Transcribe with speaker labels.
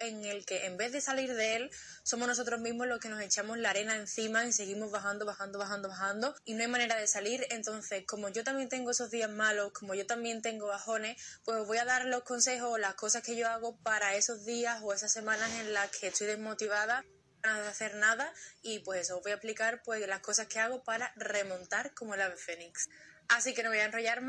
Speaker 1: en el que en vez de salir de él, somos nosotros mismos los que nos echamos la arena encima y seguimos bajando, bajando, bajando, bajando y no hay manera de salir. Entonces, como yo también tengo esos días malos, como yo también tengo bajones, pues os voy a dar los consejos o las cosas que yo hago para esos días o esas semanas en las que estoy desmotivada de hacer nada y pues os voy a explicar pues las cosas que hago para remontar como el ave fénix. Así que no voy a enrollar más